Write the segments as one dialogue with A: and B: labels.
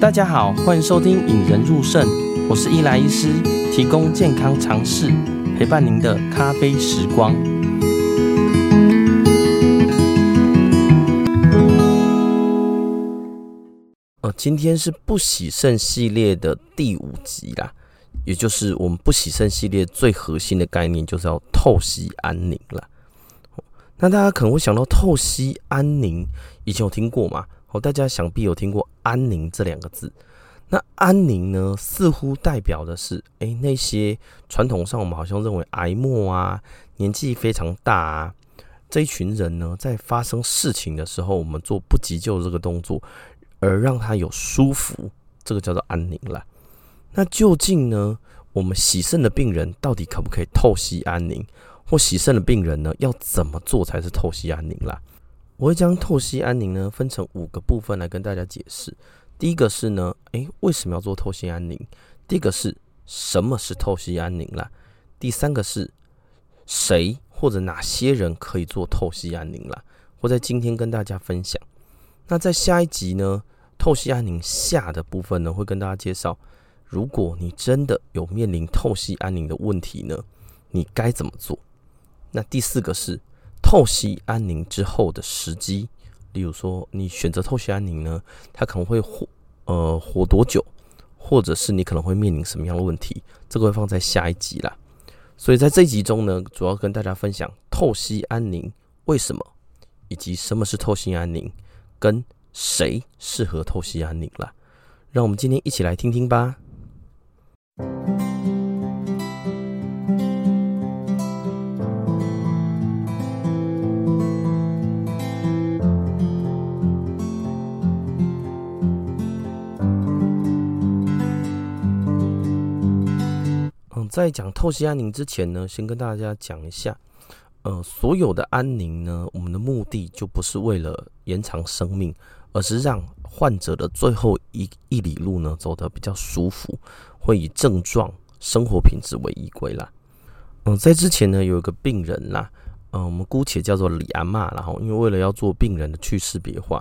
A: 大家好，欢迎收听《引人入胜》，我是伊莱医师，提供健康常识，陪伴您的咖啡时光。呃，今天是不洗肾系列的第五集啦，也就是我们不洗肾系列最核心的概念，就是要透析安宁啦。那大家可能会想到透析安宁，以前有听过吗？好，大家想必有听过“安宁”这两个字。那安宁呢，似乎代表的是，哎、那些传统上我们好像认为癌末啊，年纪非常大啊，这一群人呢，在发生事情的时候，我们做不急救这个动作，而让他有舒服，这个叫做安宁啦。那究竟呢，我们洗肾的病人到底可不可以透析安宁？或洗肾的病人呢，要怎么做才是透析安宁啦？我会将透析安宁呢分成五个部分来跟大家解释。第一个是呢，诶，为什么要做透析安宁？第一个是什么是透析安宁啦？第三个是谁或者哪些人可以做透析安宁啦？我在今天跟大家分享。那在下一集呢，透析安宁下的部分呢，会跟大家介绍，如果你真的有面临透析安宁的问题呢，你该怎么做？那第四个是。透析安宁之后的时机，例如说你选择透析安宁呢，它可能会活呃活多久，或者是你可能会面临什么样的问题，这个会放在下一集啦。所以在这一集中呢，主要跟大家分享透析安宁为什么，以及什么是透析安宁，跟谁适合透析安宁啦。让我们今天一起来听听吧。在讲透析安宁之前呢，先跟大家讲一下，呃，所有的安宁呢，我们的目的就不是为了延长生命，而是让患者的最后一一里路呢走得比较舒服，会以症状、生活品质为依归啦。嗯、在之前呢，有一个病人啦，嗯、呃，我们姑且叫做李阿嬷，然后因为为了要做病人的去识别化，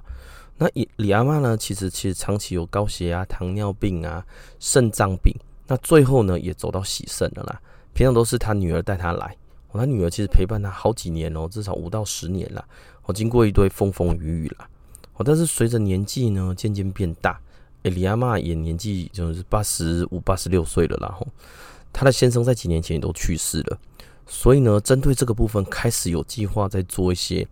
A: 那李李阿嬷呢，其实其实长期有高血压、糖尿病啊、肾脏病。那最后呢，也走到洗肾了啦。平常都是他女儿带他来，哦，他女儿其实陪伴他好几年哦，至少五到十年了。哦，经过一堆风风雨雨啦。哦，但是随着年纪呢渐渐变大，哎，李阿嬷也年纪就是八十五、八十六岁了啦。吼，他的先生在几年前也都去世了，所以呢，针对这个部分开始有计划在做一些，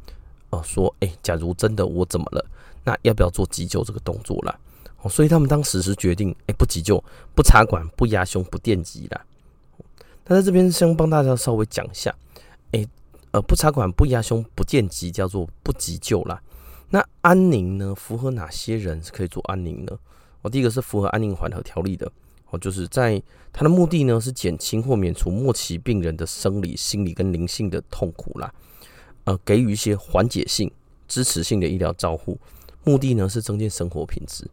A: 哦，说，哎，假如真的我怎么了，那要不要做急救这个动作啦？所以他们当时是决定，哎、不急救，不插管，不压胸，不电击啦。那在这边先帮大家稍微讲一下，哎、呃，不插管，不压胸，不电击，叫做不急救啦。那安宁呢？符合哪些人是可以做安宁呢？哦，第一个是符合安宁缓和条例的，哦，就是在它的目的呢是减轻或免除末期病人的生理、心理跟灵性的痛苦啦，呃，给予一些缓解性、支持性的医疗照护，目的呢是增进生活品质。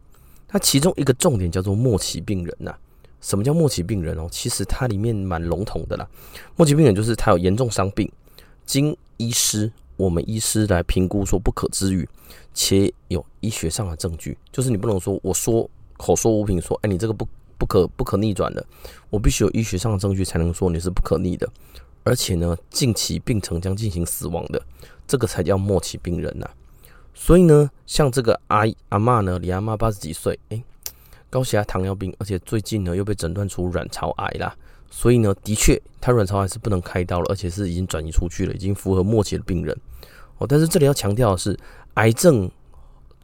A: 它其中一个重点叫做末期病人呐。什么叫末期病人哦？其实它里面蛮笼统的啦。末期病人就是他有严重伤病，经医师我们医师来评估说不可治愈，且有医学上的证据，就是你不能说我说口说无凭说，哎，你这个不不可不可逆转的，我必须有医学上的证据才能说你是不可逆的，而且呢，近期病程将进行死亡的，这个才叫末期病人呐。所以呢，像这个阿阿嬷呢，李阿嬷八十几岁，哎，高血压、糖尿病，而且最近呢又被诊断出卵巢癌啦。所以呢，的确，她卵巢癌是不能开刀了，而且是已经转移出去了，已经符合末期的病人。哦，但是这里要强调的是，癌症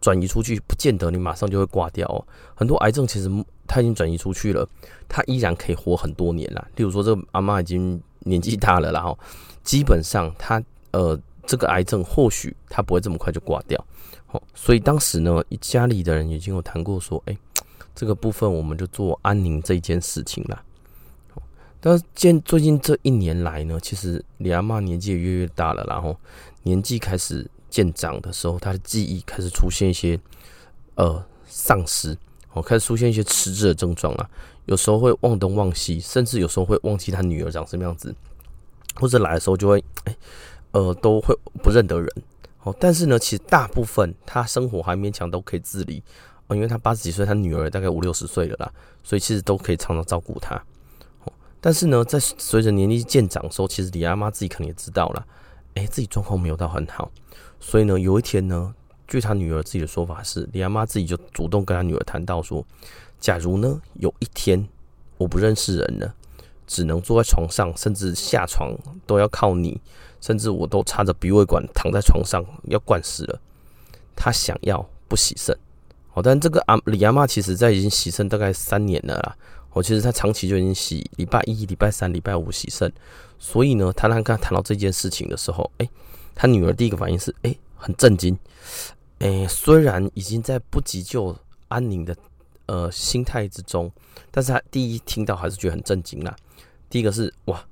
A: 转移出去，不见得你马上就会挂掉哦。很多癌症其实它已经转移出去了，它依然可以活很多年啦。例如说，这个阿嬷已经年纪大了，然后基本上她呃。这个癌症或许他不会这么快就挂掉，好，所以当时呢，家里的人已经有谈过说，哎，这个部分我们就做安宁这一件事情了。但是见最近这一年来呢，其实李阿嬷年纪也越越大了，然后年纪开始渐长的时候，他的记忆开始出现一些呃丧失，哦，开始出现一些迟滞的症状啊，有时候会忘东忘西，甚至有时候会忘记他女儿长什么样子，或者来的时候就会哎。呃都会不认得人。哦，但是呢，其实大部分他生活还勉强都可以自理。哦，因为他八十几岁，他女儿大概五六十岁了啦，所以其实都可以常常照顾他。哦，但是呢，在随着年纪渐长的时候，其实李阿妈自己可能也知道了，哎，自己状况没有到很好，所以呢，有一天呢，据他女儿自己的说法是，李阿妈自己就主动跟他女儿谈到说，假如呢有一天我不认识人了，只能坐在床上，甚至下床都要靠你，甚至我都插着鼻胃管躺在床上要灌食了，他想要不洗肾。哦，但这个阿李阿嬷其实在已经洗肾大概三年了啦。我其实他长期就已经洗礼拜一、礼拜三、礼拜五洗肾，所以呢，他刚刚谈到这件事情的时候，哎，他女儿第一个反应是，哎，很震惊。哎，虽然已经在不急救安宁的呃心态之中，但是他第一听到还是觉得很震惊啦。第一个是哇，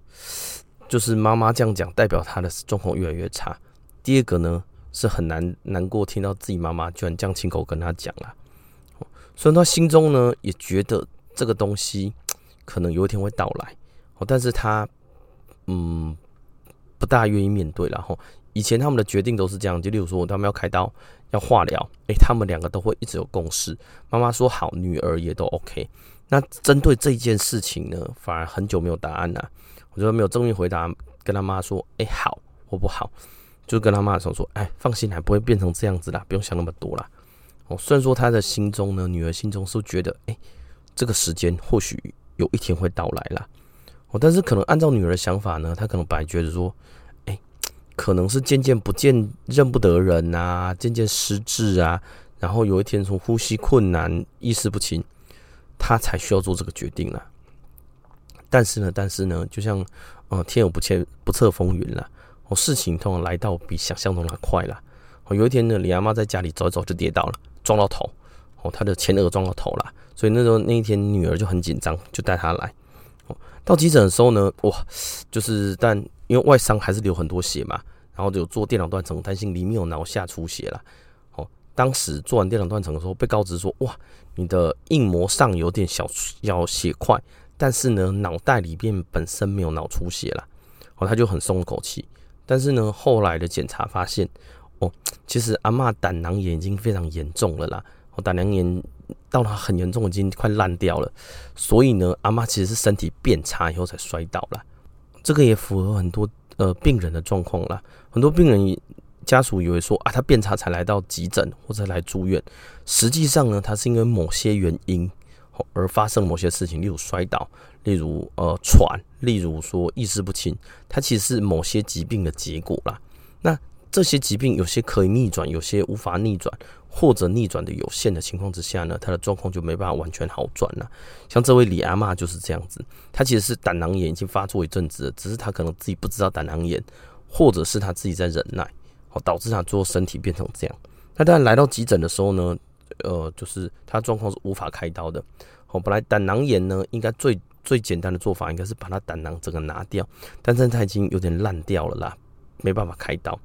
A: 就是妈妈这样讲，代表他的状况越来越差。第二个呢？是很难难过，听到自己妈妈居然这样亲口跟他讲了，所以他心中呢也觉得这个东西可能有一天会到来，但是他嗯不大愿意面对了哈。以前他们的决定都是这样，就例如说他们要开刀要化疗，诶，他们两个都会一直有共识，妈妈说好，女儿也都 OK。那针对这件事情呢，反而很久没有答案了，我觉得没有正面回答，跟他妈说，诶，好或不好。就跟他妈说说，哎，放心，还不会变成这样子啦，不用想那么多啦。哦，虽然说他的心中呢，女儿心中是觉得，哎，这个时间或许有一天会到来啦。哦，但是可能按照女儿的想法呢，她可能本来觉得说，哎，可能是渐渐不见、认不得人啊，渐渐失智啊，然后有一天从呼吸困难、意识不清，他才需要做这个决定啦。但是呢，但是呢，就像，呃，天有不测不测风云啦。哦，事情通常来到比想象中的快了。哦，有一天呢，李阿妈在家里走一走就跌倒了，撞到头。哦，她的前额撞到头了，所以那时候那一天女儿就很紧张，就带她来。哦，到急诊的时候呢，哇，就是但因为外伤还是流很多血嘛，然后就做电脑断层，担心里面有脑下出血了。哦，当时做完电脑断层的时候，被告知说，哇，你的硬膜上有点小小血块，但是呢，脑袋里面本身没有脑出血了。哦，他就很松了口气。但是呢，后来的检查发现，哦，其实阿嬷胆囊炎已经非常严重了啦。哦，胆囊炎到了很严重，已经快烂掉了。所以呢，阿嬷其实是身体变差以后才摔倒了。这个也符合很多呃病人的状况啦。很多病人家属以为说啊，他变差才来到急诊或者来住院，实际上呢，他是因为某些原因而发生某些事情，例如摔倒。例如，呃，喘，例如说意识不清，它其实是某些疾病的结果啦。那这些疾病有些可以逆转，有些无法逆转，或者逆转的有限的情况之下呢，他的状况就没办法完全好转了。像这位李阿嬷就是这样子，她其实是胆囊炎已经发作一阵子了，只是她可能自己不知道胆囊炎，或者是她自己在忍耐，哦，导致他最后身体变成这样。那当然来到急诊的时候呢，呃，就是他状况是无法开刀的。哦，本来胆囊炎呢，应该最最简单的做法应该是把他胆囊整个拿掉，但是他已经有点烂掉了啦，没办法开刀。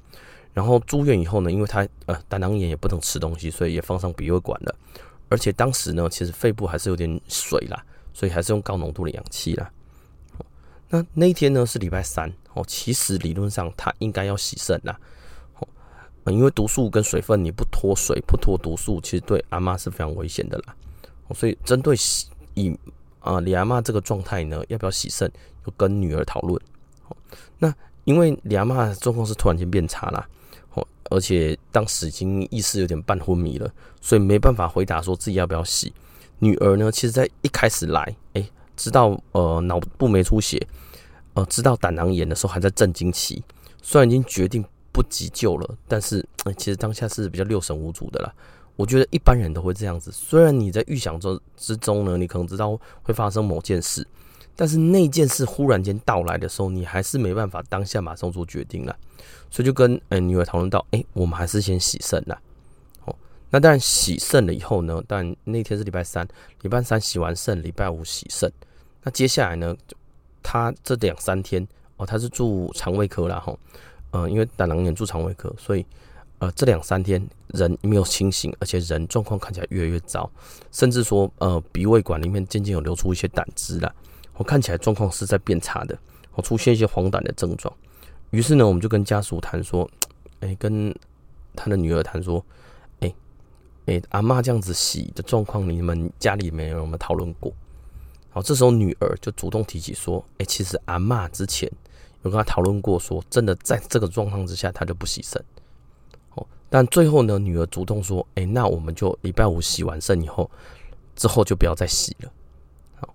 A: 然后住院以后呢，因为他呃胆囊炎也不能吃东西，所以也放上鼻胃管了。而且当时呢，其实肺部还是有点水啦，所以还是用高浓度的氧气啦。那那一天呢是礼拜三哦，其实理论上他应该要洗肾啦。因为毒素跟水分你不脱水不脱毒素，其实对阿嬷是非常危险的啦。所以针对以啊，李阿嬷这个状态呢，要不要洗肾？又跟女儿讨论。那因为李阿嬷的状况是突然间变差了，哦，而且当时已经意识有点半昏迷了，所以没办法回答说自己要不要洗。女儿呢，其实在一开始来，哎、知道呃脑部没出血，呃，知道胆囊炎的时候还在震惊期，虽然已经决定不急救了，但是、其实当下是比较六神无主的啦。我觉得一般人都会这样子，虽然你在预想中之中呢，你可能知道会发生某件事，但是那件事忽然间到来的时候，你还是没办法当下马上做决定了，所以就跟呃女儿讨论到，哎，我们还是先洗肾啦。哦，那当然洗肾了以后呢，但那天是礼拜三，礼拜三洗完肾，礼拜五洗肾，那接下来呢，他这两三天哦，他是住肠胃科啦，吼，嗯，因为胆囊炎住肠胃科，所以。呃，这两三天人没有清醒，而且人状况看起来越来越糟，甚至说，呃，鼻胃管里面渐渐有流出一些胆汁了。我看起来状况是在变差的，我出现一些黄疸的症状。于是呢，我们就跟家属谈说，哎，跟他的女儿谈说，哎，哎，阿嬷这样子洗的状况，你们家里没有没有讨论过？好，这时候女儿就主动提起说，哎，其实阿嬷之前跟他讨论过，说真的，在这个状况之下，他就不洗肾。哦，但最后呢，女儿主动说，哎，那我们就礼拜五洗完肾以后，之后就不要再洗了。好，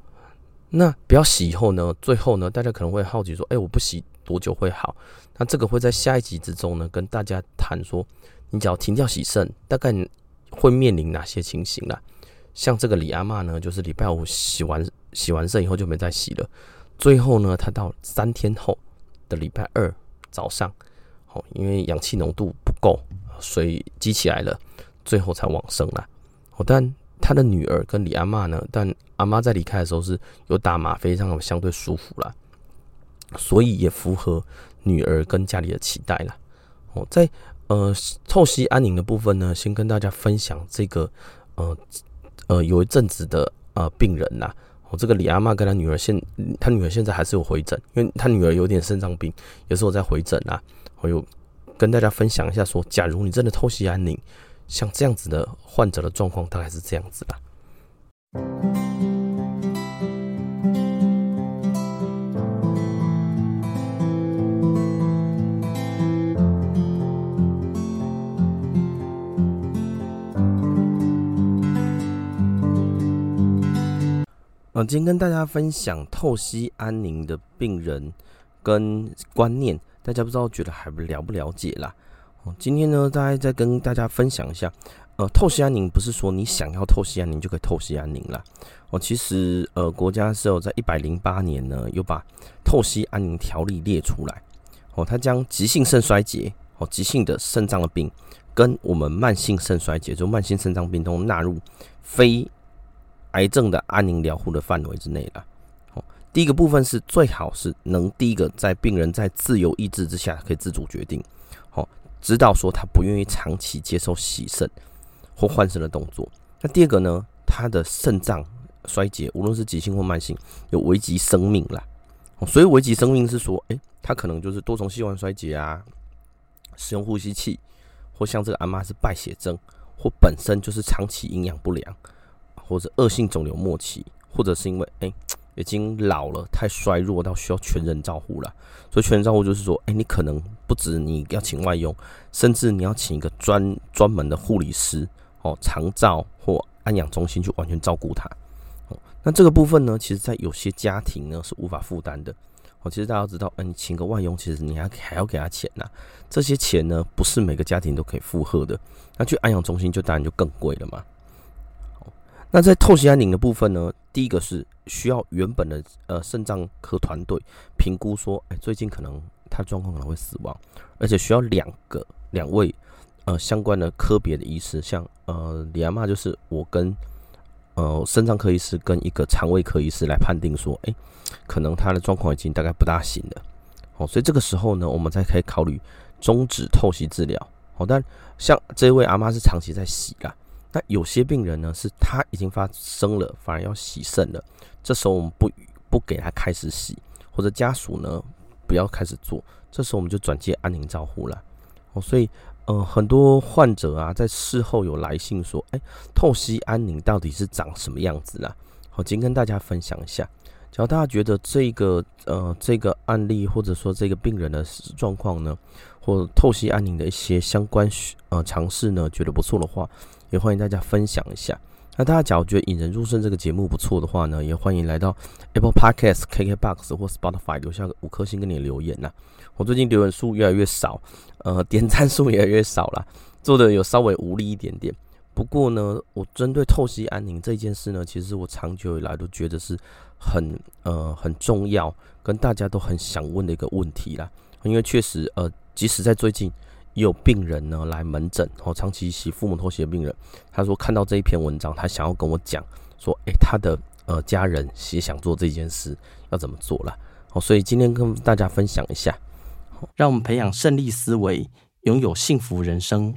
A: 那不要洗以后呢，最后呢，大家可能会好奇说，哎，我不洗。多久会好？那这个会在下一集之中呢，跟大家谈说，你只要停掉洗肾，大概会面临哪些情形啦？像这个李阿嬷呢，就是礼拜五洗完洗完肾以后就没再洗了，最后呢，他到三天后礼拜二早上，哦，因为氧气浓度不够，所以积起来了，最后才往生了。哦，但他的女儿跟李阿嬷呢，但阿嬷在离开的时候是有打吗啡，让他们相对舒服了。所以也符合女儿跟家里的期待了。哦，在呃透析安宁的部分呢，先跟大家分享这个呃呃有一阵子的呃病人呐。我，这个李阿妈跟她女儿现，她女儿现在还是有回诊，因为她女儿有点肾脏病，有时候在回诊啊。我有跟大家分享一下说，假如你真的透析安宁，像这样子的患者的状况大概是这样子吧。呃，今天跟大家分享透析安宁的病人跟观念，大家不知道觉得还不了不了解啦？哦，今天呢，大概再跟大家分享一下，呃，透析安宁不是说你想要透析安宁就可以透析安宁啦。哦，其实呃，国家是有在一百零八年呢，又把透析安宁条例列出来。哦，它将急性肾衰竭，哦，急性的肾脏的病，跟我们慢性肾衰竭，就慢性肾脏病都纳入非。癌症的安宁疗护的范围之内了。哦，第一个部分是最好是能第一个在病人在自由意志之下可以自主决定，哦，知道说他不愿意长期接受洗肾或换肾的动作。那第二个呢，他的肾脏衰竭，无论是急性或慢性，有危及生命啦。所以危及生命是说，诶，他可能就是多重器官衰竭啊，使用呼吸器，或像这个阿嬷是败血症，或本身就是长期营养不良。或者恶性肿瘤末期，或者是因为哎、已经老了，太衰弱到需要全人照护了。所以全人照护就是说，哎、你可能不止你要请外佣，甚至你要请一个专专门的护理师哦，长照或安养中心去完全照顾他。哦，那这个部分呢，其实在有些家庭呢是无法负担的。哦，其实大家知道，哎、欸，你请个外佣，其实你还还要给他钱呐。这些钱呢，不是每个家庭都可以负荷的。那去安养中心就当然就更贵了嘛。那在透析安宁的部分呢，第一个是需要原本的呃肾脏科团队评估说，哎、最近可能他状况可能会死亡，而且需要两个两位呃相关的科别的医师，像呃李阿妈就是我跟呃肾脏科医师跟一个肠胃科医师来判定说，哎、可能他的状况已经大概不大行了，哦，所以这个时候呢，我们才可以考虑终止透析治疗。好，但像这一位阿妈是长期在洗啦。那有些病人呢，是他已经发生了，反而要洗肾了。这时候我们不不给他开始洗，或者家属呢不要开始做。这时候我们就转介安宁照护了。哦，所以呃，很多患者啊，在事后有来信说，哎，透析安宁到底是长什么样子啦？好，今天跟大家分享一下。只要大家觉得这个呃这个案例或者说这个病人的状况呢，或透析安宁的一些相关呃尝试呢，觉得不错的话。也欢迎大家分享一下。那大家假如觉得引人入胜这个节目不错的话呢，也欢迎来到 Apple Podcast、KKBox 或 Spotify 留下个五颗星跟你留言呐。我最近留言数越来越少，呃，点赞数也越来越少了，做的有稍微无力一点点。不过呢，我针对透析安宁这件事呢，其实我长久以来都觉得是很呃很重要，跟大家都很想问的一个问题啦。因为确实呃，即使在最近。也有病人呢来门诊，哦，长期洗父母拖鞋的病人，他说看到这一篇文章，他想要跟我讲说，诶，他的呃家人也想做这件事，要怎么做了？哦，所以今天跟大家分享一下，让我们培养胜利思维，拥有幸福人生。